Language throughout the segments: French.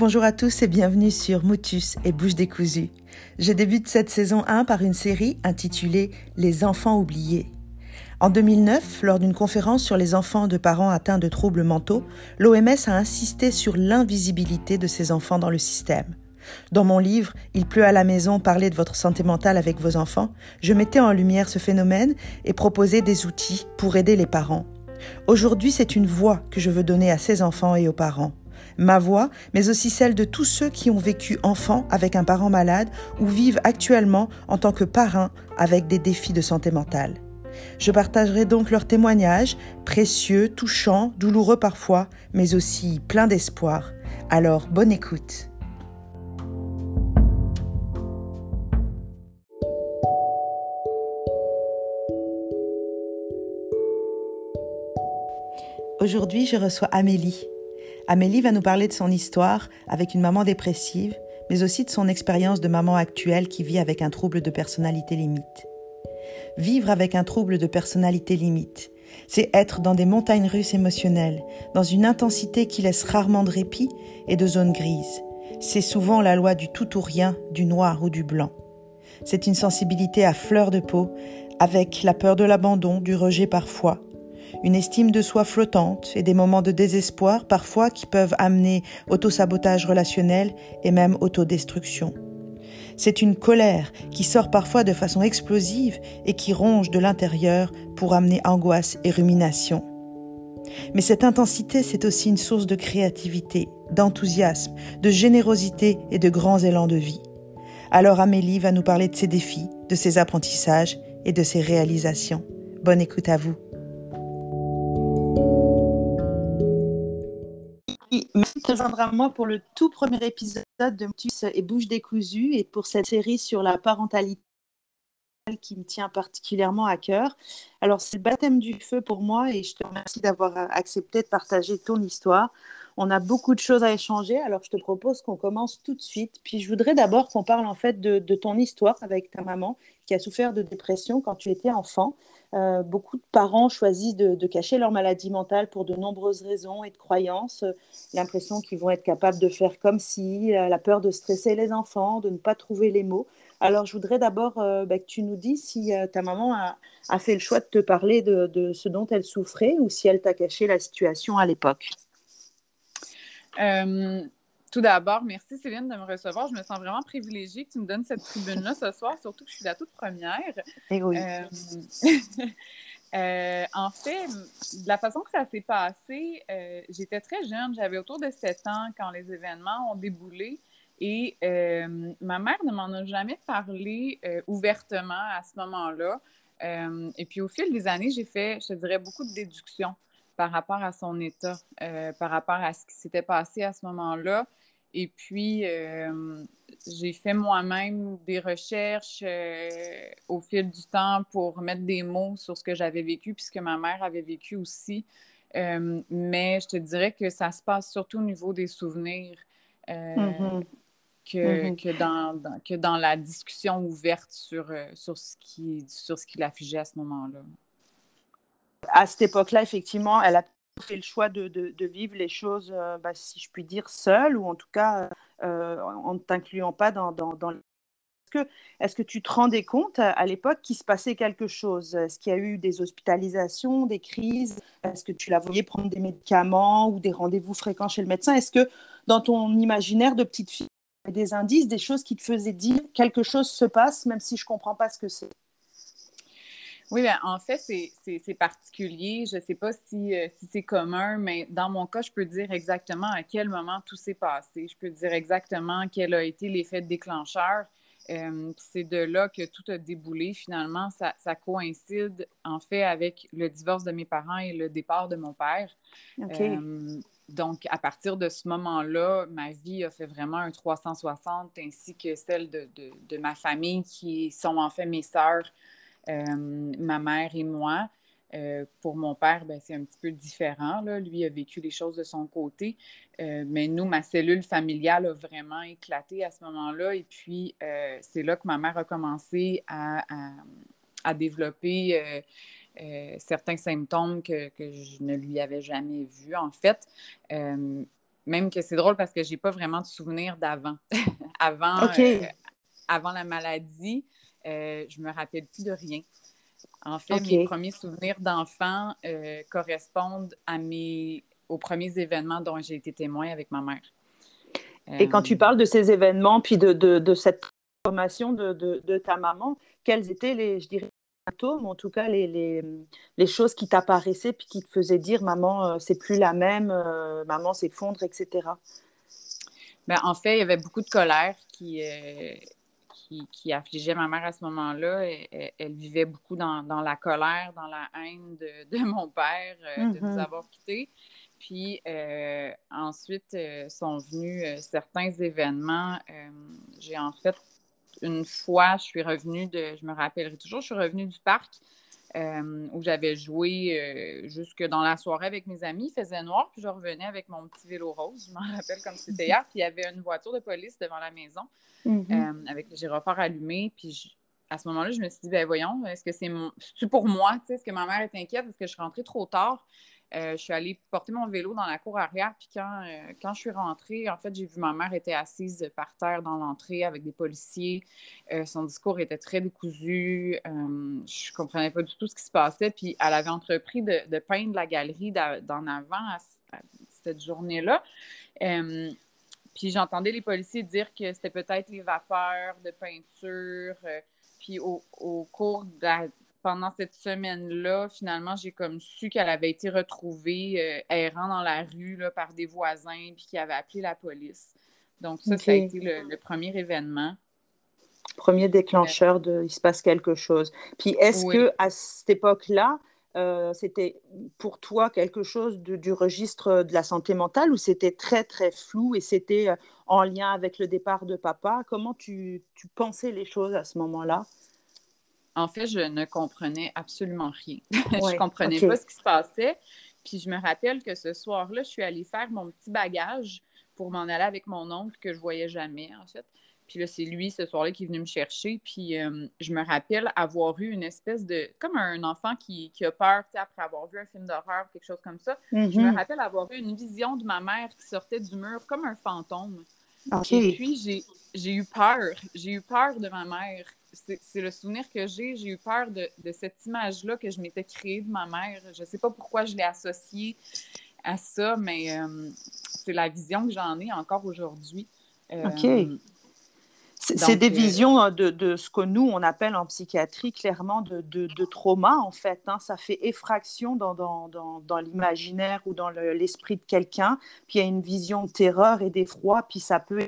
Bonjour à tous et bienvenue sur Motus et Bouche décousue. Je débute cette saison 1 par une série intitulée Les enfants oubliés. En 2009, lors d'une conférence sur les enfants de parents atteints de troubles mentaux, l'OMS a insisté sur l'invisibilité de ces enfants dans le système. Dans mon livre Il pleut à la maison, parler de votre santé mentale avec vos enfants, je mettais en lumière ce phénomène et proposais des outils pour aider les parents. Aujourd'hui, c'est une voix que je veux donner à ces enfants et aux parents ma voix, mais aussi celle de tous ceux qui ont vécu enfant avec un parent malade ou vivent actuellement en tant que parrain avec des défis de santé mentale. Je partagerai donc leurs témoignages, précieux, touchants, douloureux parfois, mais aussi pleins d'espoir. Alors, bonne écoute. Aujourd'hui, je reçois Amélie. Amélie va nous parler de son histoire avec une maman dépressive, mais aussi de son expérience de maman actuelle qui vit avec un trouble de personnalité limite. Vivre avec un trouble de personnalité limite, c'est être dans des montagnes russes émotionnelles, dans une intensité qui laisse rarement de répit et de zones grises. C'est souvent la loi du tout ou rien, du noir ou du blanc. C'est une sensibilité à fleur de peau, avec la peur de l'abandon, du rejet parfois, une estime de soi flottante et des moments de désespoir parfois qui peuvent amener autosabotage relationnel et même autodestruction. C'est une colère qui sort parfois de façon explosive et qui ronge de l'intérieur pour amener angoisse et rumination. Mais cette intensité, c'est aussi une source de créativité, d'enthousiasme, de générosité et de grands élans de vie. Alors Amélie va nous parler de ses défis, de ses apprentissages et de ses réalisations. Bonne écoute à vous. Merci de te joindre à moi pour le tout premier épisode de Mutus et Bouche décousue et pour cette série sur la parentalité qui me tient particulièrement à cœur. Alors, c'est le baptême du feu pour moi et je te remercie d'avoir accepté de partager ton histoire. On a beaucoup de choses à échanger, alors je te propose qu'on commence tout de suite. Puis je voudrais d'abord qu'on parle en fait de, ton histoire avec ta maman qui a souffert de dépression quand tu étais enfant. Euh, beaucoup de parents choisissent de, cacher leur maladie mentale pour de nombreuses raisons et de croyances. L'impression qu'ils vont être capables de faire comme si, euh, la peur de stresser les enfants, de ne pas trouver les mots. Alors, je voudrais d'abord euh, bah, que tu nous dises si ta maman a, fait le choix de te parler de, ce dont elle souffrait ou si elle t'a caché la situation à l'époque. Tout d'abord, merci Céline de me recevoir. Je me sens vraiment privilégiée que tu me donnes cette tribune-là ce soir, surtout que je suis la toute première. Et eh oui. Euh, euh, en fait, de la façon que ça s'est passé, euh, j'étais très jeune, j'avais autour de 7 ans quand les événements ont déboulé. Et ma mère ne m'en a jamais parlé ouvertement à ce moment-là. et puis au fil des années, j'ai fait, je te dirais, beaucoup de déductions par rapport à son état, par rapport à ce qui s'était passé à ce moment-là. Et puis, euh, j'ai fait moi-même des recherches euh, au fil du temps pour mettre des mots sur ce que j'avais vécu, puisque ma mère avait vécu aussi. Euh, mais je te dirais que ça se passe surtout au niveau des souvenirs mm-hmm. que, mm-hmm. que, dans, que dans la discussion ouverte sur, sur ce qui, sur ce qui l'affligeait à ce moment-là. À cette époque-là, effectivement, elle a fait le choix de, vivre les choses, euh, bah, si je puis dire, seule, ou en tout cas euh, en ne t'incluant pas dans... dans, dans... Est-ce que, est que tu te rendais compte à, l'époque qu'il se passait quelque chose? Est-ce qu'il y a eu des hospitalisations, des crises? Est-ce que tu la voyais prendre des médicaments ou des rendez-vous fréquents chez le médecin? Est-ce que dans ton imaginaire de petite fille, des indices, des choses qui te faisaient dire quelque chose se passe, même si je ne comprends pas ce que c'est? Oui, bien, en fait, c'est particulier. Je ne sais pas si, euh, si c'est commun, mais dans mon cas, je peux dire exactement à quel moment tout s'est passé. Je peux dire exactement quel a été l'effet déclencheur. Euh, c'est de là que tout a déboulé. Finalement, ça, ça, coïncide en fait avec le divorce de mes parents et le départ de mon père. Euh, donc, à partir de ce moment-là, ma vie a fait vraiment un 360, ainsi que celle de, de, de ma famille, qui sont en fait mes sœurs, ma mère et moi. Euh, pour mon père, ben, c'est un petit peu différent. Là. Lui a vécu les choses de son côté. Euh, mais nous, ma cellule familiale a vraiment éclaté à ce moment-là. Et puis, c'est là que ma mère a commencé à, à, développer certains symptômes que, que, je ne lui avais jamais vus, en fait. même que c'est drôle parce que j'ai pas vraiment de souvenirs d'avant. avant, avant la maladie, je me rappelle plus de rien. En fait, mes premiers souvenirs d'enfant correspondent à mes, aux premiers événements dont j'ai été témoin avec ma mère. Et quand tu parles de ces événements, puis de, de, de cette formation de, de, ta maman, quels étaient les, je dirais, symptômes, en tout cas les, les, les choses qui t'apparaissaient puis qui te faisaient dire maman, euh, c'est plus la même, euh, maman s'effondre, etc. Ben, en fait, il y avait beaucoup de colère qui, euh, qui, qui, affligeait ma mère à ce moment-là. Elle, elle, vivait beaucoup dans, dans, la colère, dans la haine de, de mon père, de nous mm-hmm. avoir quittés. Puis ensuite sont venus certains événements. J'ai en fait une fois, je suis revenue de, je me rappellerai toujours, je suis revenue du parc euh, où j'avais joué euh, jusque dans la soirée avec mes amis. Il faisait noir, puis je revenais avec mon petit vélo rose. Je m'en rappelle comme c'était hier. Puis il y avait une voiture de police devant la maison mm-hmm. euh, avec le gyrophare allumé. Puis à ce moment-là, je me suis dit, ben voyons, est-ce que c'est mon... pour moi? Est-ce que ma mère est inquiète? Est-ce que je suis rentrée trop tard? Euh, je suis allée porter mon vélo dans la cour arrière, puis quand, euh, quand je suis rentrée, en fait, j'ai vu ma mère était assise par terre dans l'entrée avec des policiers. Euh, son discours était très décousu. je comprenais pas du tout ce qui se passait. Puis elle avait entrepris de, peindre la galerie d'en avant à, cette journée-là. puis j'entendais les policiers dire que c'était peut-être les vapeurs de peinture. puis au, au cours de la pendant cette semaine-là, finalement, j'ai comme su qu'elle avait été retrouvée euh, errant dans la rue là, par des voisins, puis qu'elle avait appelé la police. Donc, ça, ça a été le, premier événement. Premier déclencheur de il se passe quelque chose. Puis, est-ce que à cette époque-là, euh, c'était pour toi quelque chose du registre de la santé mentale ou c'était très, très flou et c'était euh, en lien avec le départ de papa? Comment tu, tu pensais les choses à ce moment-là? En fait, je ne comprenais absolument rien. je ne comprenais pas ce qui se passait. Puis je me rappelle que ce soir-là, je suis allée faire mon petit bagage pour m'en aller avec mon oncle que je voyais jamais, en fait. Puis là, c'est lui, ce soir-là, qui est venu me chercher. Puis euh, je me rappelle avoir eu une espèce de... Comme un enfant qui, a peur, après avoir vu un film d'horreur, quelque chose comme ça. Je me mm-hmm. rappelle avoir eu une vision de ma mère qui sortait du mur comme un fantôme. Et puis, j'ai eu peur. J'ai eu peur de ma mère c'est le souvenir que j'ai. J'ai eu peur de, cette image-là que je m'étais créée de ma mère. Je ne sais pas pourquoi je l'ai associée à ça, mais euh, c'est la vision que j'en ai encore aujourd'hui. Euh, OK. C'est des euh, visions de, ce que nous, on appelle en psychiatrie clairement de, de trauma, en fait. Hein. Ça fait effraction dans, dans, dans, l'imaginaire ou dans l'esprit de quelqu'un. Puis il y a une vision de terreur et d'effroi, puis ça peut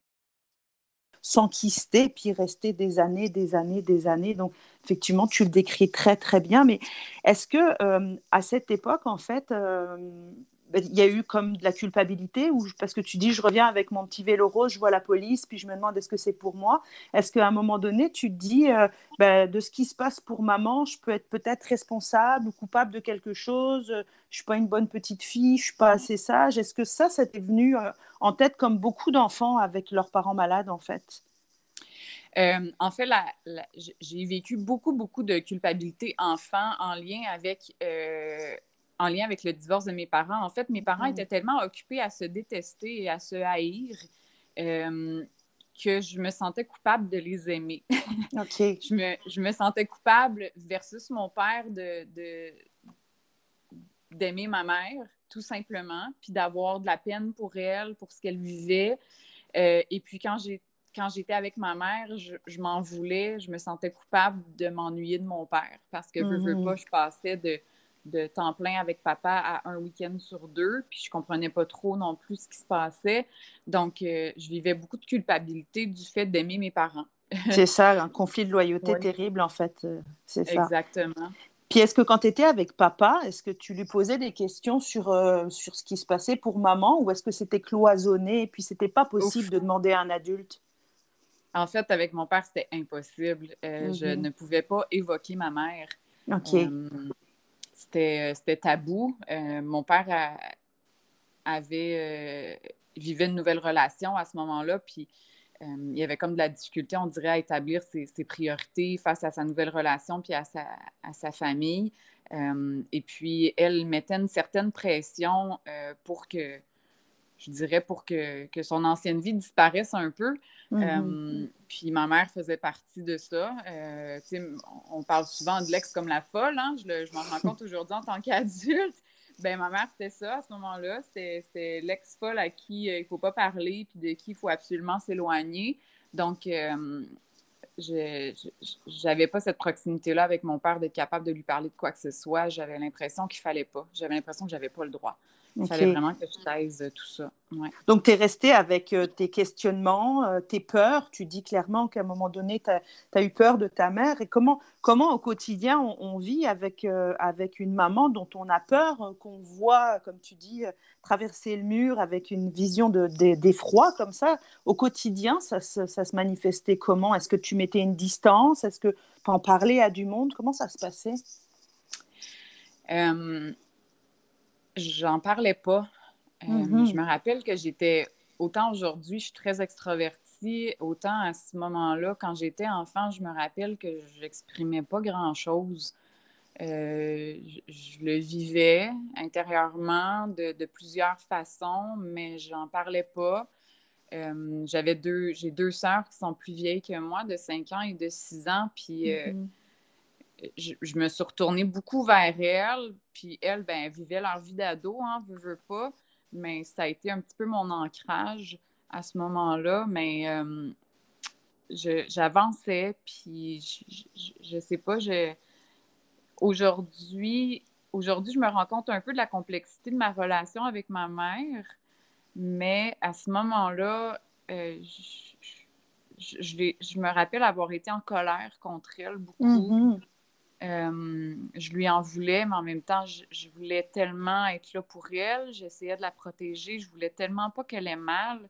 s'enquister, puis rester des années, des années, des années. Donc, effectivement, tu le décris très, très bien. Mais est-ce que euh, à cette époque, en fait, euh, il y a eu comme de la culpabilité ou parce que tu dis je reviens avec mon petit vélo rose, je vois la police, puis je me demande est-ce que c'est pour moi? Est-ce qu'à un moment donné tu te dis euh, ben, de ce qui se passe pour maman, je peux être peut-être responsable ou coupable de quelque chose Je suis pas une bonne petite fille, je suis pas assez sage? Est-ce que ça, ça t'est venu euh, en tête comme beaucoup d'enfants avec leurs parents malades en fait? Euh, en fait, j'ai vécu beaucoup, beaucoup de culpabilité enfant en lien avec en lien avec le divorce de mes parents. En fait, mes parents mm. étaient tellement occupés à se détester et à se haïr euh, que je me sentais coupable de les aimer. OK. je, me, je, me, sentais coupable versus mon père de, d'aimer ma mère, tout simplement, puis d'avoir de la peine pour elle, pour ce qu'elle vivait. Euh, et puis quand j'ai quand j'étais avec ma mère, je, je m'en voulais, je me sentais coupable de m'ennuyer de mon père parce que je veux mm-hmm. pas, je passais de de temps plein avec papa à un week-end sur deux, puis je comprenais pas trop non plus ce qui se passait. Donc, euh, je vivais beaucoup de culpabilité du fait d'aimer mes parents. c'est ça, un conflit de loyauté terrible, en fait. Euh, c'est ça. Exactement. Puis est-ce que quand tu étais avec papa, est-ce que tu lui posais des questions sur, euh, sur ce qui se passait pour maman ou est-ce que c'était cloisonné et puis c'était pas possible de demander à un adulte? En fait, avec mon père, c'était impossible. Je mhm. ne pouvais pas évoquer ma mère. OK. Euh, c'était tabou. Euh, mon père avait euh, vivait une nouvelle relation à ce moment-là, puis il y avait comme de la difficulté, on dirait, à établir ses, priorités face à sa nouvelle relation puis à sa, à sa famille. et puis, elle mettait une certaine pression pour que je dirais, pour que, son ancienne vie disparaisse un peu. Mm-hmm. puis ma mère faisait partie de ça. on parle souvent de l'ex comme la folle. Hein? Je, m'en rends compte aujourd'hui en tant qu'adulte. Ben, ma mère, c'était ça à ce moment-là. C'était l'ex-folle à qui il ne faut pas parler puis de qui il faut absolument s'éloigner. Donc, je j'avais pas cette proximité-là avec mon père d'être capable de lui parler de quoi que ce soit. J'avais l'impression qu'il fallait pas. J'avais l'impression que j'avais pas le droit. Il fallait vraiment que je taise tout ça. Donc, tu es resté avec euh, tes questionnements, euh, tes peurs. Tu dis clairement qu'à un moment donné, tu as, eu peur de ta mère. Et comment, comment au quotidien on, vit avec, avec une maman dont on a peur, qu'on voit, comme tu dis, traverser le mur avec une vision d'effroi de, comme ça? Au quotidien, ça, ça, se manifestait comment? Est-ce que tu mettais une distance? Est-ce que tu en parlais à du monde? Comment ça se passait? J'en parlais pas. Euh, mm-hmm. Je me rappelle que j'étais, autant aujourd'hui, je suis très extravertie, autant à ce moment-là, quand j'étais enfant, je me rappelle que j'exprimais pas grand-chose. Euh, je, le vivais intérieurement de, plusieurs façons, mais j'en parlais pas. Euh, j'avais deux, j'ai deux sœurs qui sont plus vieilles que moi, de 5 ans et de 6 ans, puis mm-hmm je, me suis retournée beaucoup vers elle, puis elle, ben, vivait leur vie d'ado, hein, veux, veux pas, mais ça a été un petit peu mon ancrage à ce moment-là, mais euh, j'avançais, puis je, je, sais pas, je... aujourd'hui, je me rends compte un peu de la complexité de ma relation avec ma mère, mais à ce moment-là, euh, je, je, me rappelle avoir été en colère contre elle beaucoup. Mm-hmm. Euh, je lui en voulais, mais en même temps, je, voulais tellement être là pour elle. J'essayais de la protéger. Je voulais tellement pas qu'elle ait mal. Tu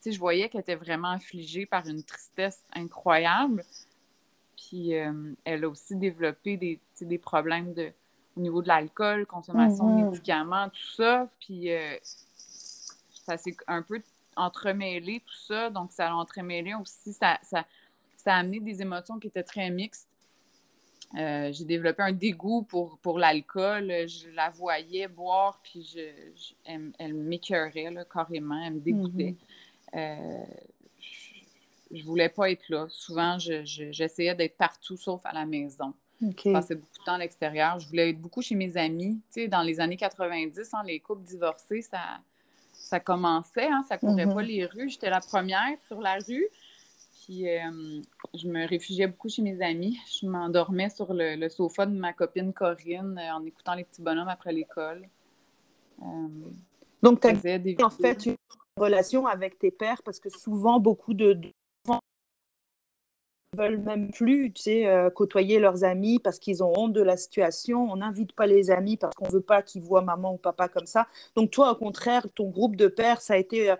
sais, je voyais qu'elle était vraiment affligée par une tristesse incroyable. Puis euh, elle a aussi développé des, des problèmes de, au niveau de l'alcool, consommation de mhm. médicaments, tout ça. Puis euh, ça s'est un peu entremêlé, tout ça. Donc, ça a entremêlé aussi. Ça, ça, ça a amené des émotions qui étaient très mixtes euh, j'ai développé un dégoût pour, pour l'alcool. Je la voyais boire, puis je, elle, elle m'écœurait carrément, elle me dégoûtait. Mm-hmm. euh, je, ne voulais pas être là. Souvent, j'essayais d'être partout sauf à la maison. Je passais beaucoup de temps à l'extérieur. Je voulais être beaucoup chez mes amis. Tu sais, dans les années 90, hein, les couples divorcés, ça, ça commençait. Hein, ça courait mm-hmm. pas les rues. J'étais la première sur la rue. Puis euh, je me réfugiais beaucoup chez mes amis. Je m'endormais sur le, sofa de ma copine Corinne euh, en écoutant les petits bonhommes après l'école. Euh, Donc, tu as en fait une relation avec tes pères parce que souvent, beaucoup de, de veulent même plus tu sais, côtoyer leurs amis parce qu'ils ont honte de la situation. On n'invite pas les amis parce qu'on ne veut pas qu'ils voient maman ou papa comme ça. Donc toi, au contraire, ton groupe de pères, ça a été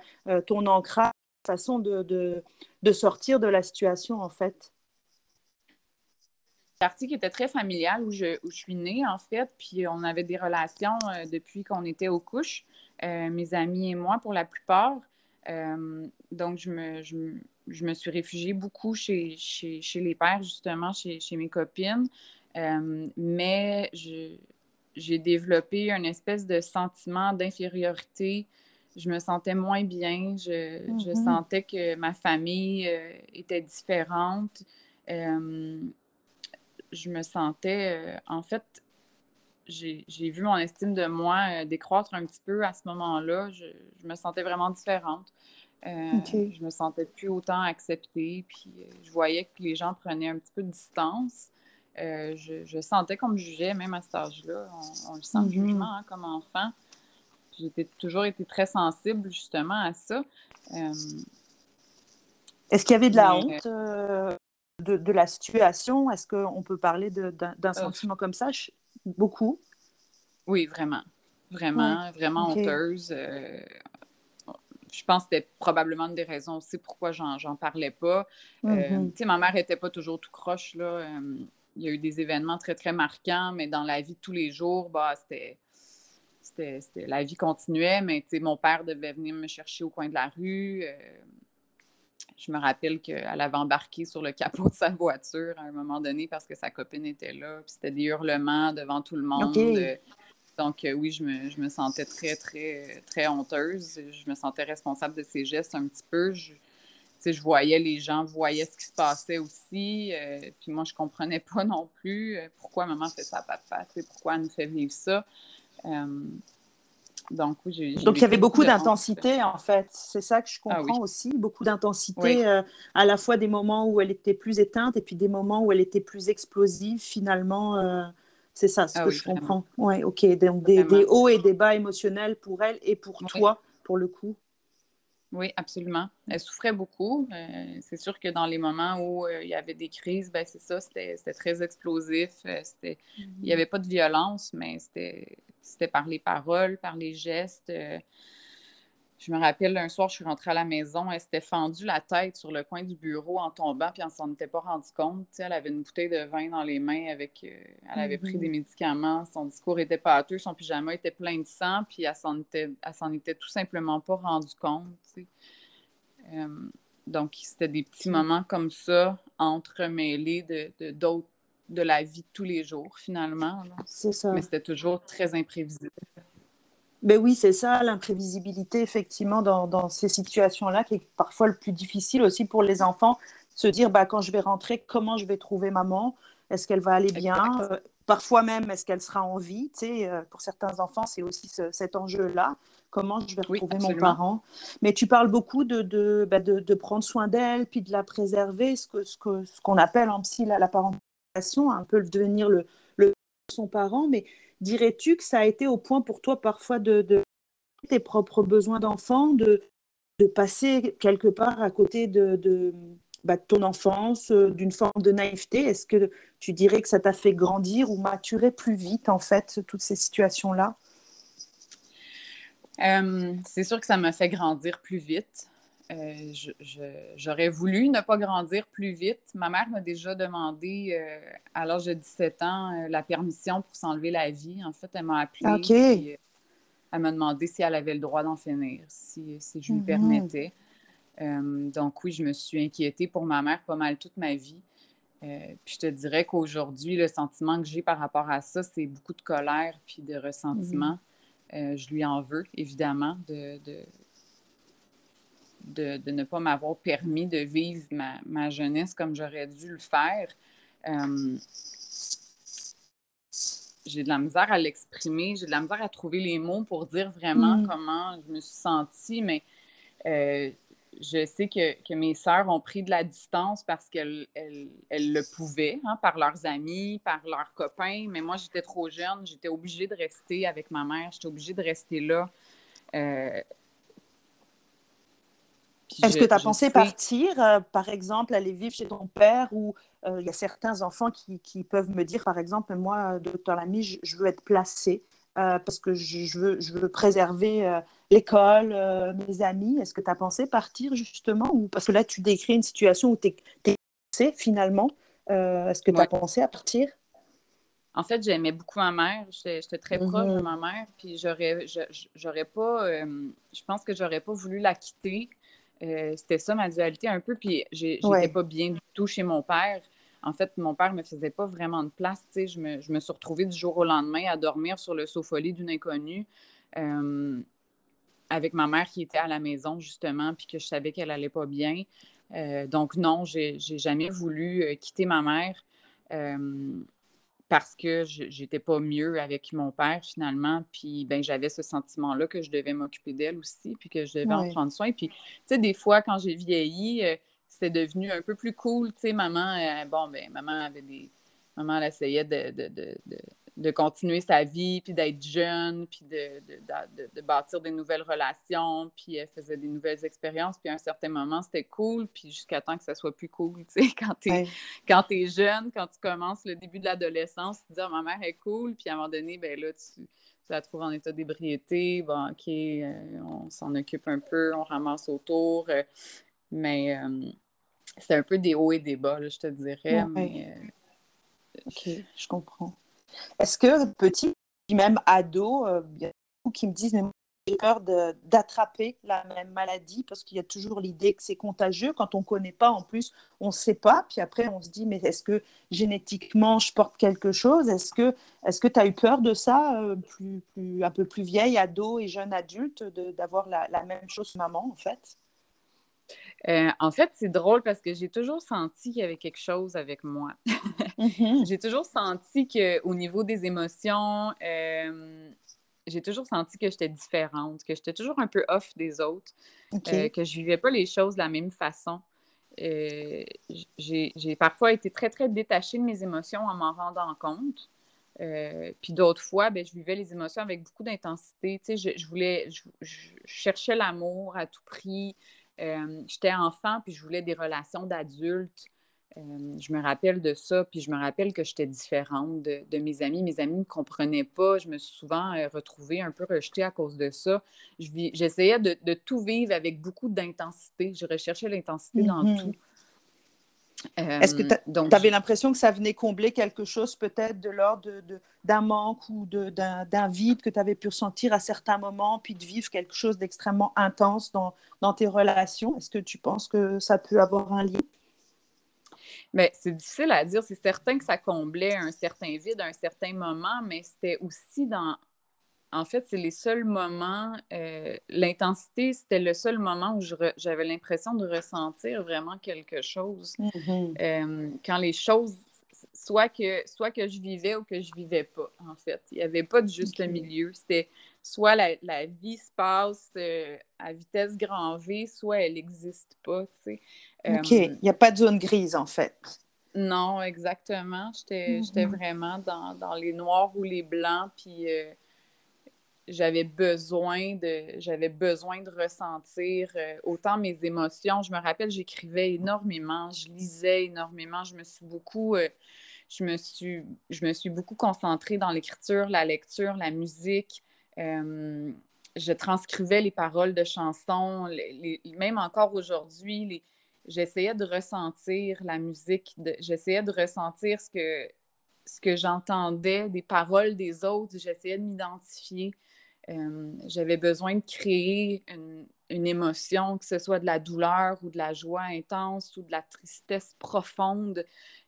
ton ancrage, façon de, de sortir de la situation, en fait? partie qui était très familiale où je, où je, suis née, en fait, puis on avait des relations euh, depuis qu'on était aux couches, euh, mes amis et moi, pour la plupart. Euh, donc, je me, je, je, me suis réfugiée beaucoup chez, chez, chez les pères, justement, chez, chez mes copines. mais j'ai développé une espèce de sentiment d'infériorité je me sentais moins bien. Je, mm-hmm. sentais que ma famille euh, était différente. Euh, je me sentais, euh, en fait, j'ai vu mon estime de moi décroître un petit peu à ce moment-là. Je, me sentais vraiment différente. Je me sentais plus autant acceptée. Puis je voyais que les gens prenaient un petit peu de distance. Je, sentais qu'on me jugeait, même à cet âge-là. On, le sent, le mm-hmm. jugement, hein, comme enfant j'ai toujours été très sensible justement à ça. Euh, Est-ce qu'il y avait de la honte euh, de, la situation? Est-ce qu'on peut parler d'un euh, sentiment comme ça? Beaucoup? Oui, vraiment. Vraiment, vraiment honteuse. je pense que c'était probablement une des raisons aussi pourquoi j'en parlais pas. Mm-hmm. tu sais, ma mère n'était pas toujours tout croche, là. il y a eu des événements très, très marquants, mais dans la vie de tous les jours, bah, c'était la vie continuait, mais mon père devait venir me chercher au coin de la rue. Euh, je me rappelle qu'elle avait embarqué sur le capot de sa voiture à un moment donné parce que sa copine était là. Puis c'était des hurlements devant tout le monde. Donc, oui, je me, je me, sentais très, très, très honteuse. Je me sentais responsable de ces gestes un petit peu. Je, je voyais les gens voyaient ce qui se passait aussi. puis moi, je comprenais pas non plus pourquoi maman fait ça à papa, pourquoi elle nous fait vivre ça. Donc, Donc, il y avait beaucoup d'intensité, en fait. C'est ça que je ah comprends aussi. Beaucoup d'intensité, euh, à la fois des moments où elle était plus éteinte et puis des moments où elle était plus explosive, finalement. Euh, c'est ça, ce ah que je comprends. Oui, ok. Donc, des, hauts et des bas émotionnels pour elle et pour toi, pour le coup. Oui, absolument. Elle souffrait beaucoup. Euh, c'est sûr que dans les moments où il y avait des crises, ben c'est ça, c'était très explosif. c'était Il n'y mm-hmm. avait pas de violence, mais c'était c'était par les paroles, par les gestes. Je me rappelle, un soir, je suis rentrée à la maison, elle s'était fendue la tête sur le coin du bureau en tombant, puis elle s'en était pas rendue compte. elle avait une bouteille de vin dans les mains avec. Euh, elle avait pris des mm-hmm. médicaments, son discours était pâteux, son pyjama était plein de sang, puis elle s'en était, s'en était tout simplement pas rendue compte. Euh, donc, c'était des petits moments comme ça, entremêlés de d'autres de la vie de tous les jours, finalement. C'est ça. Mais c'était toujours très imprévisible. Ben oui, c'est ça, l'imprévisibilité, effectivement, dans, ces situations-là, qui est parfois le plus difficile aussi pour les enfants, se dire, bah, quand je vais rentrer, comment je vais trouver maman? Est-ce qu'elle va aller bien? Euh, Parfois même, est-ce qu'elle sera en vie? Tu sais, euh, Pour certains enfants, c'est aussi cet enjeu-là. Comment je vais retrouver mon parent? Mais tu parles beaucoup de, de, bah, de, prendre soin d'elle, puis de la préserver, ce qu'on ce que, ce qu'on appelle en psy la, la parentalité un peu devenir le, le son parent, mais dirais-tu que ça a été au point pour toi parfois de, tes propres besoins d'enfant, de, de passer quelque part à côté de, de, bah, ton enfance, euh, d'une forme de naïveté? Est-ce que tu dirais que ça t'a fait grandir ou maturer plus vite, en fait, toutes ces situations-là? Euh, C'est sûr que ça m'a fait grandir plus vite. Euh, j'aurais voulu ne pas grandir plus vite. Ma mère m'a déjà demandé, euh, à l'âge de 17 ans, euh, la permission pour s'enlever la vie. En fait, elle m'a appelé. elle m'a demandé si elle avait le droit d'en finir, si, si je lui mhm. permettais. donc oui, je me suis inquiétée pour ma mère pas mal toute ma vie. puis je te dirais qu'aujourd'hui, le sentiment que j'ai par rapport à ça, c'est beaucoup de colère puis de ressentiment. Mhm. je lui en veux, évidemment, de, de, ne pas m'avoir permis de vivre ma, jeunesse comme j'aurais dû le faire. Euh, j'ai de la misère à l'exprimer, j'ai de la misère à trouver les mots pour dire vraiment mm. comment je me suis sentie, mais euh, je sais que, mes sœurs ont pris de la distance parce qu'elles le pouvaient, hein, par leurs amis, par leurs copains, mais moi, j'étais trop jeune, j'étais obligée de rester avec ma mère, j'étais obligée de rester là. Euh, est-ce que tu as pensé partir, euh, par exemple, aller vivre chez ton père ou euh, il y a certains enfants qui, qui, peuvent me dire, par exemple, moi, docteur Lamy, je, veux être placée euh, parce que je, veux, je veux préserver l'école, mes amis. Est-ce que tu as pensé partir justement ou Parce que là, tu décris une situation où tu es, es finalement. Est-ce que tu as pensé à partir? En fait, j'aimais beaucoup ma mère. J'étais très proche de mhm. ma mère. Puis j'aurais, j'aurais pas, je pense que j'aurais pas voulu la quitter euh, c'était ça ma dualité un peu. Puis j'étais pas bien du tout chez mon père. En fait, mon père me faisait pas vraiment de place. Je me, je me suis retrouvée du jour au lendemain à dormir sur le sofolie d'une inconnue euh, avec ma mère qui était à la maison, justement, puis que je savais qu'elle allait pas bien. Euh, donc, non, j'ai jamais voulu quitter ma mère parce que j'étais pas mieux avec mon père finalement. Puis ben j'avais ce sentiment-là que je devais m'occuper d'elle aussi, puis que je devais en prendre soin. Puis tu sais, des fois, quand j'ai vieilli, euh, c'était devenu un peu plus cool. Tu sais, maman, euh, bon, ben maman avait des. Maman, elle essayait de, de continuer sa vie, puis d'être jeune, puis de, de, de, bâtir des nouvelles relations, puis elle faisait des nouvelles expériences, puis à un certain moment, c'était cool, puis jusqu'à temps que ça soit plus cool, tu sais, quand tu es, jeune, quand tu commences le début de l'adolescence, tu te dis ah, ma mère est cool », puis à un moment donné, ben là, tu, la trouves en état d'ébriété, bon, OK, euh, on s'en occupe un peu, on ramasse autour, euh, mais euh, c'est un peu des hauts et des bas, je te dirais, mais... OK, je comprends. Est-ce que petit, même ado, euh, beaucoup qui me disent, mais peur d'attraper la même maladie parce qu'il y a toujours l'idée que c'est contagieux. Quand on ne connaît pas, en plus, on ne sait pas. Puis après, on se dit, mais est-ce que génétiquement, je porte quelque chose? Est-ce que tu as eu peur de ça, euh, plus, plus, un peu plus vieille, ado et jeune adulte, d'avoir la, même chose maman, en fait? Euh, en fait, c'est drôle parce que j'ai toujours senti qu'il y avait quelque chose avec moi. Mm-hmm. J'ai toujours senti qu'au niveau des émotions, euh, j'ai toujours senti que j'étais différente, que j'étais toujours un peu off des autres, euh, que je vivais pas les choses de la même façon. j'ai parfois été très, très détachée de mes émotions en m'en rendant compte. puis d'autres fois, ben, je vivais les émotions avec beaucoup d'intensité. Tu sais, je, voulais, je cherchais l'amour à tout prix. Euh, j'étais enfant, puis je voulais des relations d'adultes. Euh, je me rappelle de ça, puis je me rappelle que j'étais différente de, mes amis. Mes amis ne me comprenaient pas. Je me suis souvent euh, retrouvée un peu rejetée à cause de ça. J'essayais de, tout vivre avec beaucoup d'intensité. Je recherchais l'intensité dans mm-hmm. Est-ce que tu avais l'impression que ça venait combler quelque chose peut-être de l'ordre d'un manque ou d'un vide que tu avais pu ressentir à certains moments, puis de vivre quelque chose d'extrêmement intense dans, dans, tes relations? Est-ce que tu penses que ça peut avoir un lien? Mais c'est difficile à dire. C'est certain que ça comblait un certain vide à un certain moment, mais c'était aussi dans, en fait, c'est les seuls moments, euh, l'intensité, c'était le seul moment où j'avais l'impression de ressentir vraiment quelque chose. Mm-hmm. Euh, quand les choses, soit que, soit que je vivais ou que je vivais pas, en fait. Il n'y avait pas de juste milieu. C'était soit la, vie se passe euh, à vitesse grand V, soit elle n'existe pas, tu sais. OK. Il n'y a pas de zone grise, en fait. Non, exactement. J'étais mm-hmm. vraiment dans, dans, les noirs ou les blancs, puis j'avais besoin de j'avais besoin de ressentir euh, autant mes émotions. Je me rappelle, j'écrivais énormément, je lisais énormément, je me suis beaucoup euh, je me suis je me suis beaucoup concentrée dans l'écriture, la lecture, la musique. Euh, je transcrivais les paroles de chansons, même encore aujourd'hui, j'essayais de ressentir la musique, j'essayais de ressentir ce que ce que j'entendais des paroles des autres, j'essayais de m'identifier. Euh, j'avais besoin de créer une, émotion, que ce soit de la douleur ou de la joie intense ou de la tristesse profonde.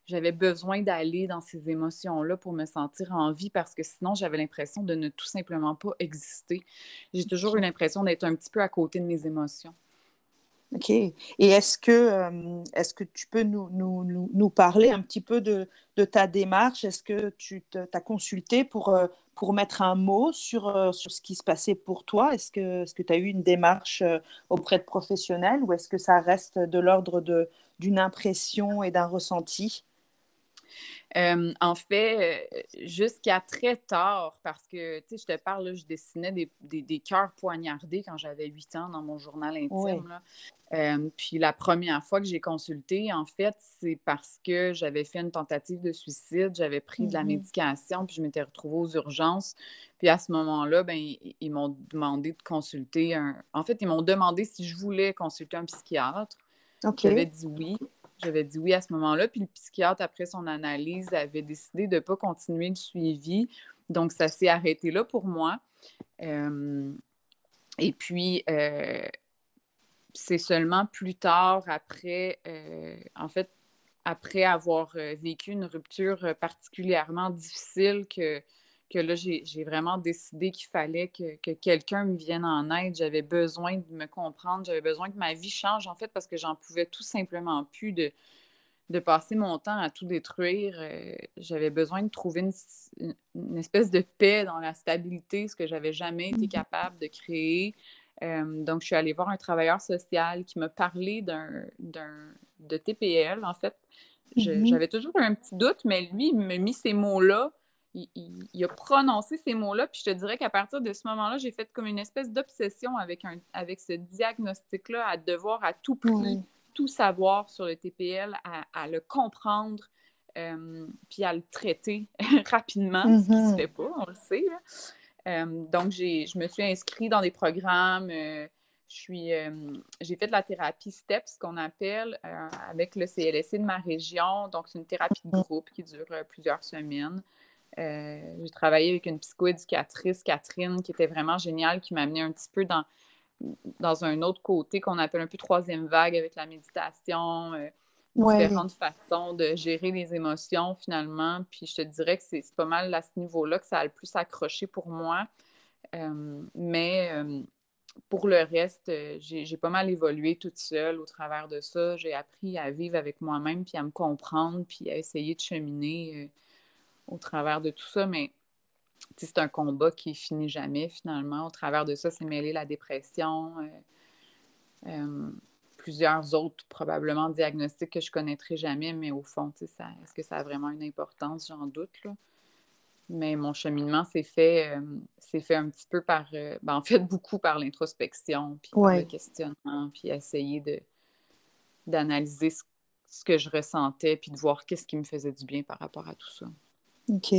J'avais besoin d'aller dans ces émotions-là pour me sentir en vie parce que sinon, j'avais l'impression de ne tout simplement pas exister. J'ai toujours eu l'impression d'être un petit peu à côté de mes émotions. OK. Et est-ce que, euh, est que tu peux nous, nous, nous, parler un petit peu de, de ta démarche? Est-ce que tu t'as consulté pour, euh, pour mettre un mot sur, euh, sur ce qui se passait pour toi? Est-ce que tu as eu une démarche auprès de professionnels ou est-ce que ça reste de l'ordre d'une impression et d'un ressenti? Euh, en fait, jusqu'à très tard, parce que, tu sais, je te parle, je dessinais des, des, cœurs poignardés quand j'avais 8 ans dans mon journal intime. Euh, puis la première fois que j'ai consulté, en fait, c'est parce que j'avais fait une tentative de suicide, j'avais pris de la mmh médication, puis je m'étais retrouvée aux urgences. Puis à ce moment-là, ben, ils, m'ont demandé de consulter un... En fait, ils m'ont demandé si je voulais consulter un psychiatre. J'avais dit oui. J'avais dit oui à ce moment-là. Puis le psychiatre, après son analyse, avait décidé de ne pas continuer le suivi. Donc, ça s'est arrêté là pour moi. Euh, et puis, euh, c'est seulement plus tard, après, euh, en fait, après avoir vécu une rupture particulièrement difficile, que que là, j'ai vraiment décidé qu'il fallait que, quelqu'un me vienne en aide. J'avais besoin de me comprendre, j'avais besoin que ma vie change, en fait, parce que j'en pouvais tout simplement plus de, de passer mon temps à tout détruire. Euh, j'avais besoin de trouver une, espèce de paix dans la stabilité, ce que j'avais jamais été mmh capable de créer. Euh, donc, je suis allée voir un travailleur social qui m'a parlé d'un de TPL, en fait. Mmh j'avais toujours un petit doute, mais lui, il m'a mis ces mots-là il, a prononcé ces mots-là, puis je te dirais qu'à partir de ce moment-là, j'ai fait comme une espèce d'obsession avec, un, avec ce diagnostic-là, à devoir à tout prix tout savoir sur le TPL, à, le comprendre, euh, puis à le traiter rapidement, ce qui ne se mm-hmm. fait pas, on le sait. Euh, donc, je me suis inscrite dans des programmes. Euh, j'ai fait de la thérapie STEPS, qu'on appelle, avec le CLSC de ma région. Donc, c'est une thérapie de mm. groupe qui dure plusieurs semaines. J'ai travaillé avec une psychoéducatrice, Catherine, qui était vraiment géniale, qui m'a amené un petit peu dans, dans un autre côté qu'on appelle un peu troisième vague avec la méditation, différentes façons de gérer les émotions finalement. Puis je te dirais que c'est pas mal à ce niveau-là que ça a le plus accroché pour moi. Euh, mais euh, pour le reste, euh, j'ai pas mal évolué toute seule au travers de ça. J'ai appris à vivre avec moi-même, puis à me comprendre, puis à essayer de cheminer au travers de tout ça. Mais c'est un combat qui finit jamais finalement. Au travers de ça, c'est mêlé la dépression plusieurs autres, probablement, diagnostics que je connaîtrai jamais, mais au fond, est-ce que ça a vraiment une importance? J'en doute. Là. Mais mon cheminement s'est fait, euh, fait un petit peu par, euh, ben, en fait, beaucoup par l'introspection, puis le questionnement, puis essayer de, d'analyser ce, ce, que je ressentais, puis de voir qu'est-ce qui me faisait du bien par rapport à tout ça. OK.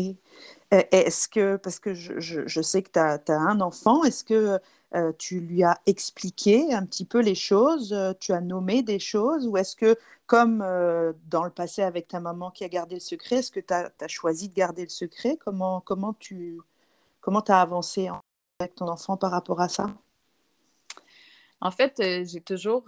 E, est-ce que, parce que je, je, sais que tu as, un enfant, est-ce que euh, tu lui as expliqué un petit peu les choses, euh, tu as nommé des choses, ou est-ce que, comme euh, dans le passé avec ta maman qui a gardé le secret, est-ce que tu as, choisi de garder le secret? Comment, comment tu comment as avancé avec ton enfant par rapport à ça? En fait, j'ai toujours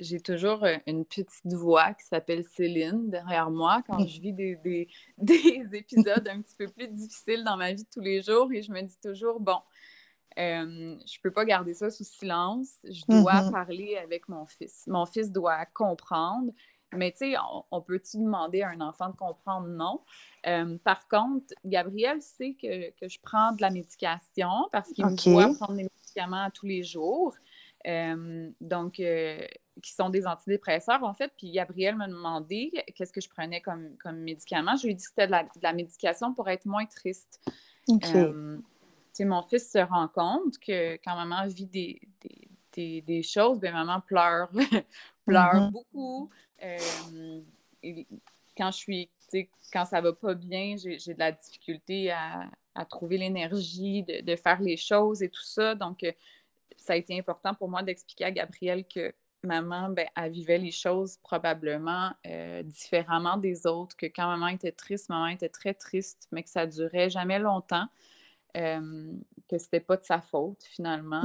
j'ai toujours euh, une petite voix qui s'appelle Céline derrière moi quand je vis des, des, des, épisodes un petit peu plus difficiles dans ma vie de tous les jours et je me dis toujours, bon, euh, je peux pas garder ça sous silence, je dois mm-hmm. parler avec mon fils. Mon fils doit comprendre, mais tu sais, on, peut-tu demander à un enfant de comprendre? Non. Euh, par contre, Gabriel sait que, que, je prends de la médication parce qu'il me voit prendre des médicaments tous les jours. Euh, donc, qui sont des antidépresseurs, en fait. Puis Gabriel m'a demandé qu'est-ce que je prenais comme, comme médicament. Je lui ai dit que c'était de, la, médication pour être moins triste. Euh, mon fils se rend compte que quand maman vit des, des, des, choses, bien, maman pleure, pleure mm-hmm. beaucoup. Euh, et quand je suis, quand ça va pas bien, j'ai de la difficulté à, à trouver l'énergie de, de, faire les choses et tout ça. Donc, euh, ça a été important pour moi d'expliquer à Gabriel que maman, ben, elle vivait les choses probablement euh, différemment des autres, que quand maman était triste, maman était très triste, mais que ça durait jamais longtemps, euh, que c'était pas de sa faute finalement.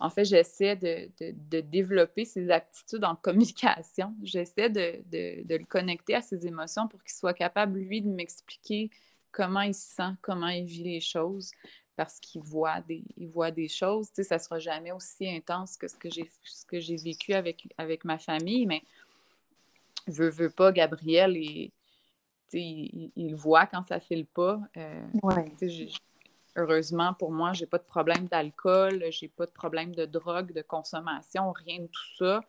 en fait, j'essaie de, de, développer ses aptitudes en communication. J'essaie de, de, le connecter à ses émotions pour qu'il soit capable, lui, de m'expliquer comment il se sent, comment il vit les choses parce qu'il voit des, des choses. Tu sais, ça ne sera jamais aussi intense que ce que j'ai, ce que j'ai vécu avec, avec ma famille, mais veut, veut pas, Gabriel, et, il, il, voit quand ça ne file pas. Euh, heureusement, pour moi, j'ai pas de problème d'alcool, j'ai pas de problème de drogue, de consommation, rien de tout ça.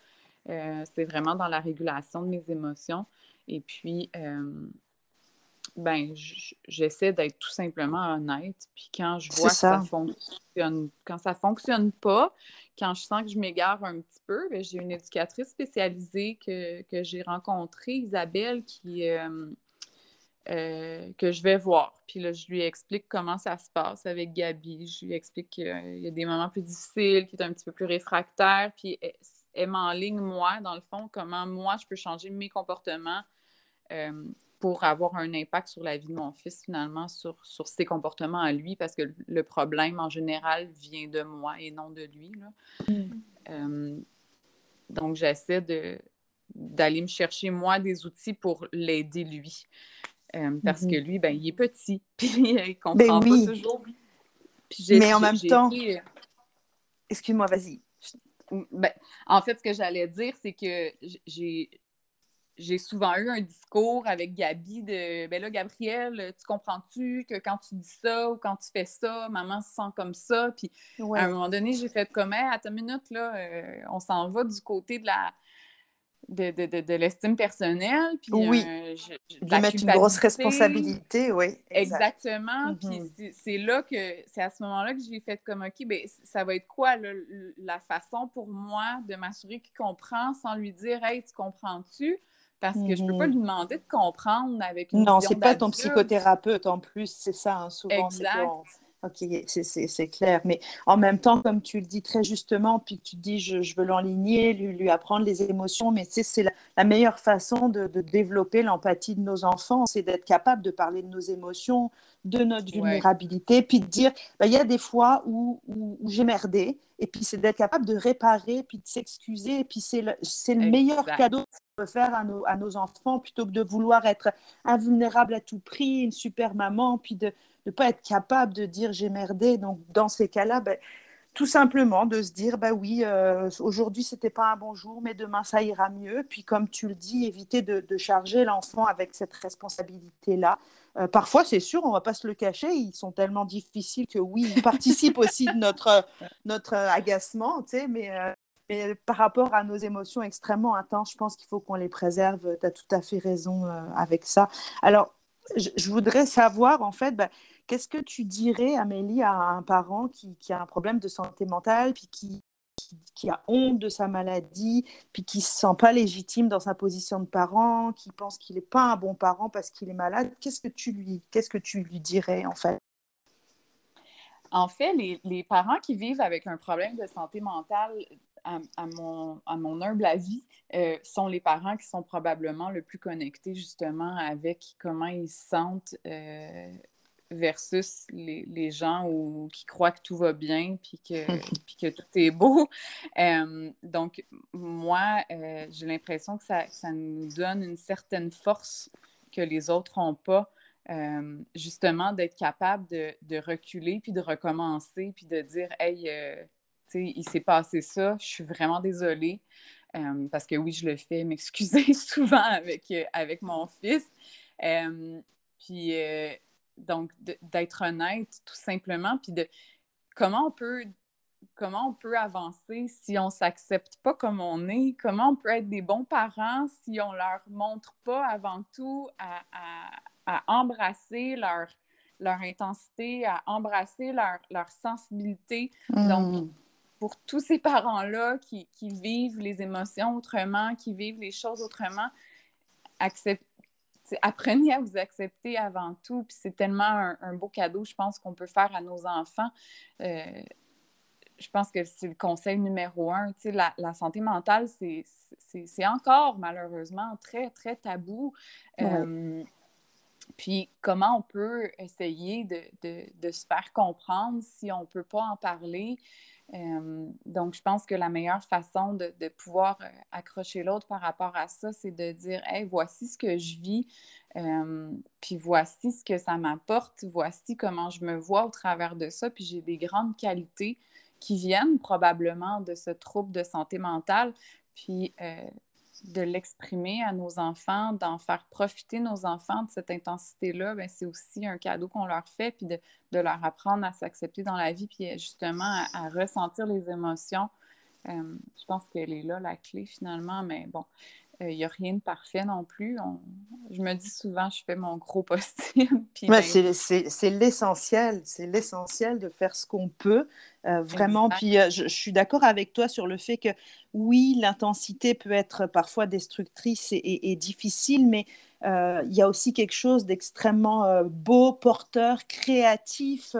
Euh, c'est vraiment dans la régulation de mes émotions. Et puis, euh, ben, j'essaie d'être tout simplement honnête. Puis quand je vois que ça. fonctionne, quand ça fonctionne pas, quand je sens que je m'égare un petit peu, ben, j'ai une éducatrice spécialisée que, j'ai rencontrée, Isabelle, qui, euh, euh, que je vais voir. Puis là, je lui explique comment ça se passe avec Gabi. Je lui explique qu'il y a des moments plus difficiles, qu'il est un petit peu plus réfractaire. Puis elle, elle m'enligne, moi, dans le fond, comment moi, je peux changer mes comportements. Euh, pour avoir un impact sur la vie de mon fils, finalement, sur, sur ses comportements à lui, parce que le problème, en général, vient de moi et non de lui. Là. Mm. Euh, donc, j'essaie de, d'aller me chercher, moi, des outils pour l'aider, lui. Euh, parce que mm-hmm. lui, ben, il est petit, puis il comprend ben pas toujours. Mais en même temps... Euh, Excuse-moi, vas-y. Ben, en fait, ce que j'allais dire, c'est que j'ai j'ai souvent eu un discours avec Gabi de Ben là, Gabriel, tu comprends-tu que quand tu dis ça ou quand tu fais ça, maman se sent comme ça? Puis à un moment donné, j'ai fait comme à ta minute, là, euh, on s'en va du côté de la de, de, de, l'estime personnelle. Puis, oui. Euh, de mettre une grosse responsabilité, oui. Exactement. Puis mm-hmm. c'est là que, c'est à ce moment-là que j'ai fait comme, OK, ben, ça va être quoi la façon pour moi de m'assurer qu'il comprend sans lui dire, hey, tu comprends-tu? Parce que je ne peux pas mhm. lui demander de comprendre avec une Non, c'est pas ton psychothérapeute en plus, c'est ça, hein, souvent. Exact. Ok, c'est clair. Mais en même temps, comme tu le dis très justement, puis tu dis je, veux l'enligner, lui, lui, apprendre les émotions, mais c'est la, la, meilleure façon de, développer l'empathie de nos enfants, c'est d'être capable de parler de nos émotions, de notre vulnérabilité, puis de dire bah, il y a des fois où, où, j'ai merdé, et puis c'est d'être capable de réparer, puis de s'excuser, et puis c'est le, le meilleur cadeau faire à nos, enfants plutôt que de vouloir être invulnérable à tout prix, une super maman, puis de ne pas être capable de dire j'ai merdé. Donc, dans ces cas-là, ben, tout simplement de se dire bah oui, euh, aujourd'hui c'était pas un bon jour, mais demain ça ira mieux. Puis, comme tu le dis, éviter de, charger l'enfant avec cette responsabilité-là. Euh, parfois, c'est sûr, on va pas se le cacher, ils sont tellement difficiles que oui, ils participent aussi de notre, notre agacement, tu sais, mais. Euh, mais par rapport à nos émotions extrêmement intenses, je pense qu'il faut qu'on les préserve. Tu as tout à fait raison avec ça. Alors, je, voudrais savoir, en fait, bah, qu'est-ce que tu dirais, Amélie, à un parent qui, a un problème de santé mentale, puis qui, a honte de sa maladie, puis qui ne se sent pas légitime dans sa position de parent, qui pense qu'il n'est pas un bon parent parce qu'il est malade, qu'est-ce que tu lui, qu'est-ce que tu lui dirais, en fait? En fait, les, parents qui vivent avec un problème de santé mentale à, mon, à mon, humble avis, euh, sont les parents qui sont probablement le plus connectés justement avec comment ils se sentent euh, versus les, les, gens où, qui croient que tout va bien puis que, puis que tout est beau. Euh, donc, moi, j'ai l'impression que ça, ça, nous donne une certaine force que les autres n'ont pas. justement, d'être capable de, de, reculer puis de recommencer puis de dire Hey, il s'est passé ça, je suis vraiment désolée. Euh, parce que oui, je le fais m'excuser souvent avec, euh, avec mon fils. Euh, puis, donc, d'être honnête, tout simplement, puis de comment on peut comment on peut avancer si on ne s'accepte pas comme on est, comment on peut être des bons parents si on ne leur montre pas avant tout à, à, embrasser leur, leur intensité, à embrasser leur, leur sensibilité? Donc, mmh pour tous ces parents-là qui, vivent les émotions autrement, qui vivent les choses autrement, apprenez à vous accepter avant tout. Puis c'est tellement un, beau cadeau, je pense, qu'on peut faire à nos enfants. Euh, je pense que c'est le conseil numéro un. La, la santé mentale, c'est encore malheureusement très, très tabou. Euh, puis comment on peut essayer de, de, se faire comprendre si on ne peut pas en parler? Euh, donc, je pense que la meilleure façon de, pouvoir euh, accrocher l'autre par rapport à ça, c'est de dire Hey, voici ce que je vis, euh, puis voici ce que ça m'apporte, voici comment je me vois au travers de ça, puis j'ai des grandes qualités qui viennent probablement de ce trouble de santé mentale. Puis de l'exprimer à nos enfants, d'en faire profiter nos enfants de cette intensité-là, ben, c'est aussi un cadeau qu'on leur fait, puis de, leur apprendre à s'accepter dans la vie, puis justement à, ressentir les émotions. Euh, je pense qu'elle est là, la clé finalement, mais bon, il euh, n'y a rien de parfait non plus. Je me dis souvent, je fais mon gros possible. Ben c'est l'essentiel, c'est l'essentiel de faire ce qu'on peut, euh, vraiment. Puis euh, je, suis d'accord avec toi sur le fait que oui, l'intensité peut être parfois destructrice et, difficile, mais il y a aussi quelque chose d'extrêmement beau, porteur, créatif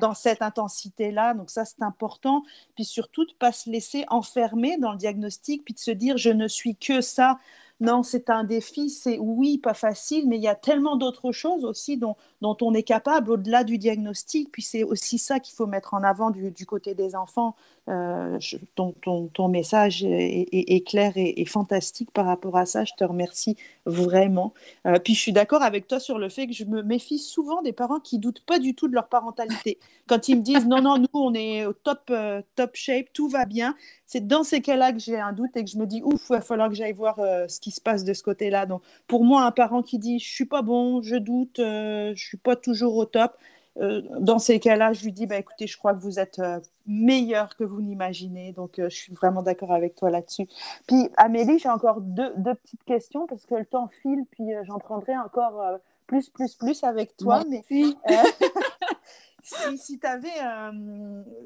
dans cette intensité-là. Donc ça, c'est important. Puis surtout, de ne pas se laisser enfermer dans le diagnostic, puis de se dire, je ne suis que ça non, c'est un défi, c'est oui, pas facile, mais il y a tellement d'autres choses aussi dont, on est capable au-delà du diagnostic. Puis c'est aussi ça qu'il faut mettre en avant du, côté des enfants. Euh, ton, message est, clair et, fantastique par rapport à ça. Je te remercie vraiment. Euh, puis je suis d'accord avec toi sur le fait que je me méfie souvent des parents qui doutent pas du tout de leur parentalité. Quand ils me disent non, non, nous, on est au top, euh, top shape, tout va bien, c'est dans ces cas-là que j'ai un doute et que je me dis ouf, il va falloir que j'aille voir ce qui se passe de ce côté-là. Donc pour moi, un parent qui dit je suis pas bon, je doute, je suis pas toujours au top, euh, dans ces cas-là, je lui dis, bah, écoutez, je crois que vous êtes euh, meilleur que vous n'imaginez. Donc, euh, je suis vraiment d'accord avec toi là-dessus. Puis, Amélie, j'ai encore deux, deux, petites questions parce que le temps file, puis j'en prendrai encore plus, plus, plus avec toi. Mais si, si, tu avais,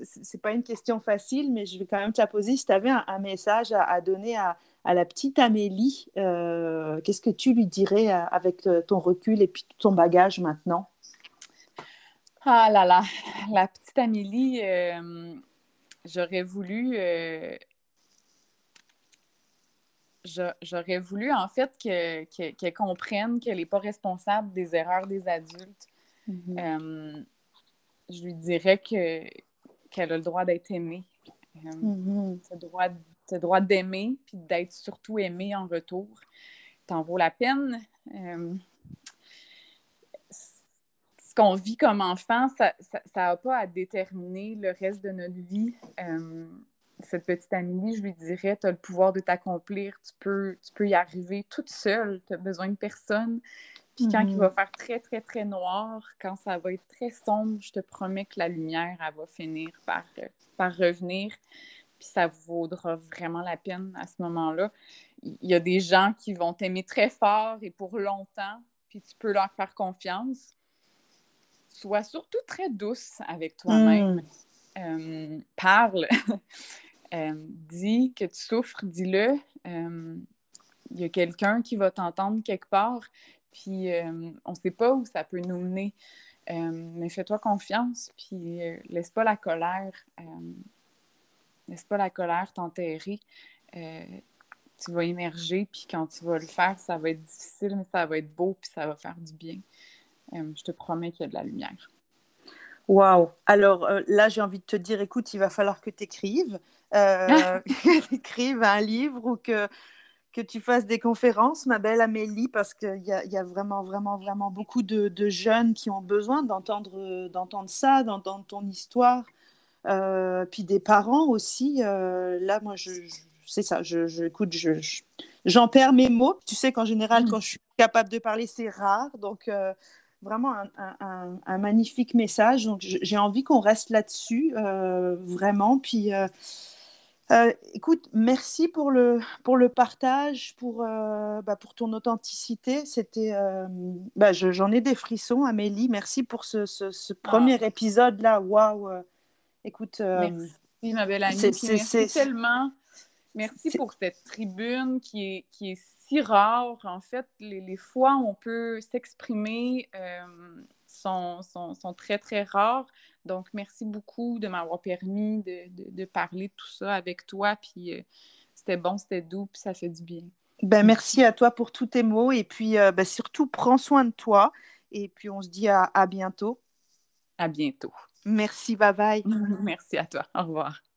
c'est pas une question facile, mais je vais quand même te la poser. Si tu avais un, message à, à donner à, à, la petite Amélie, qu'est-ce que tu lui dirais avec ton recul et puis ton bagage maintenant? Ah là là, la petite Amélie, j'aurais voulu j'aurais voulu en fait qu'elle comprenne qu'elle n'est pas responsable des erreurs des adultes. Mm-hmm. Euh, je lui dirais que qu'elle a le droit d'être aimée. Euh. Tu as le droit, d'aimer, puis d'être surtout aimée en retour. T'en vaut la peine. Euh, ce qu'on vit comme enfant, ça n'a pas à déterminer le reste de notre vie cette petite amie, je lui dirais, tu as le pouvoir de t'accomplir, tu peux, tu peux y arriver toute seule, tu as besoin de personne. Puis quand il va mhm. faire très, très, très noir, quand ça va être très sombre, je te promets que la lumière, elle va finir par, euh, par revenir. Puis ça vaudra vraiment la peine à ce moment-là. Il y a des gens qui vont t'aimer très fort et pour longtemps, puis tu peux leur faire confiance. Sois surtout très douce avec toi-même. Mm. Euh, parle. Euh, dis que tu souffres, dis-le. Euh, il y a quelqu'un qui va t'entendre quelque part, puis euh, on ne sait pas où ça peut nous mener. mais fais-toi confiance, puis laisse pas la colère, laisse pas la colère t'enterrer. tu vas émerger, puis quand tu vas le faire, ça va être difficile, mais ça va être beau, puis ça va faire du bien. Je te promets qu'il y a de la lumière. Waouh! Alors là, j'ai envie de te dire, écoute, il va falloir que tu écrives euh, écrives un livre ou que, que tu fasses des conférences, ma belle Amélie, parce qu'il y a, y a, vraiment, vraiment, vraiment beaucoup de, de jeunes qui ont besoin d'entendre, d'entendre ça, d'entendre ton histoire. Euh, puis des parents aussi. Euh, là, moi, je, c'est ça. Je, je écoute, je, j'en perds mes mots. Tu sais qu'en général, mmh. quand je suis capable de parler, c'est rare. Donc, euh, vraiment un, un, un, magnifique message. Donc, j'ai envie qu'on reste là-dessus, vraiment. Puis, euh, écoute, merci pour le, pour le partage, pour, euh, bah, pour ton authenticité. C'était, euh, bah, j'en ai des frissons, Amélie. Merci pour ce, ce, premier ah. épisode là. Waouh. Écoute, merci, ma belle amie. merci tellement. Merci pour cette tribune qui est, qui est si rare. En fait, les, les fois où on peut s'exprimer sont, sont, sont, très, très rares. Donc, merci beaucoup de m'avoir permis de, de, parler de tout ça avec toi. Puis, euh, c'était bon, c'était doux, puis ça fait du bien. Ben, merci à toi pour tous tes mots. Et puis, euh, ben, surtout, prends soin de toi. Et puis, on se dit à, à bientôt. À bientôt. Merci, bye bye. merci à toi. Au revoir.